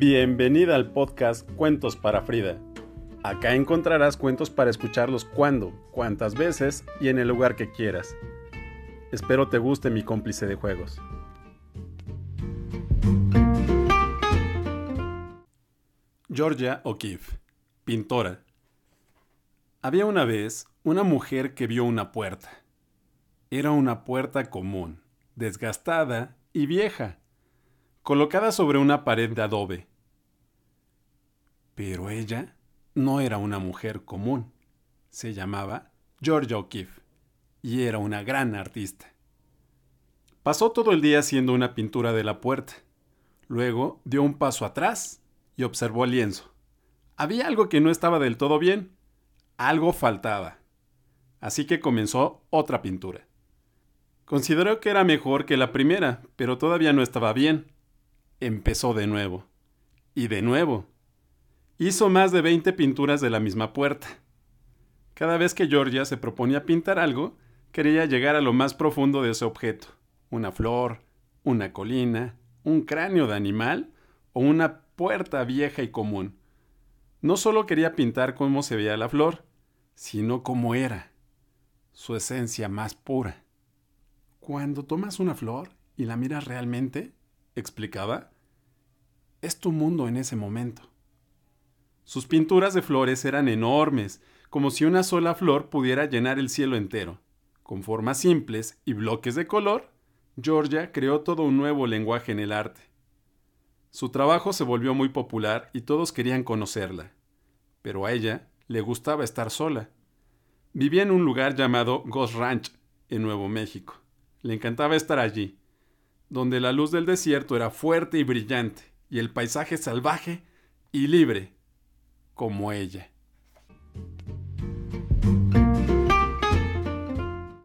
Bienvenida al podcast Cuentos para Frida. Acá encontrarás cuentos para escucharlos cuando, cuantas veces y en el lugar que quieras. Espero te guste mi cómplice de juegos. Georgia O'Keeffe, pintora. Había una vez una mujer que vio una puerta. Era una puerta común, desgastada y vieja, colocada sobre una pared de adobe. Pero ella no era una mujer común. Se llamaba Georgia O'Keeffe y era una gran artista. Pasó todo el día haciendo una pintura de la puerta. Luego dio un paso atrás y observó el lienzo. Había algo que no estaba del todo bien. Algo faltaba. Así que comenzó otra pintura. Consideró que era mejor que la primera, pero todavía no estaba bien. Empezó de nuevo. Y de nuevo. Hizo más de 20 pinturas de la misma puerta. Cada vez que Georgia se proponía pintar algo, quería llegar a lo más profundo de ese objeto. Una flor, una colina, un cráneo de animal o una puerta vieja y común. No solo quería pintar cómo se veía la flor, sino cómo era, su esencia más pura. Cuando tomas una flor y la miras realmente, explicaba, es tu mundo en ese momento. Sus pinturas de flores eran enormes, como si una sola flor pudiera llenar el cielo entero. Con formas simples y bloques de color, Georgia creó todo un nuevo lenguaje en el arte. Su trabajo se volvió muy popular y todos querían conocerla, pero a ella le gustaba estar sola. Vivía en un lugar llamado Ghost Ranch, en Nuevo México. Le encantaba estar allí, donde la luz del desierto era fuerte y brillante, y el paisaje salvaje y libre, como ella.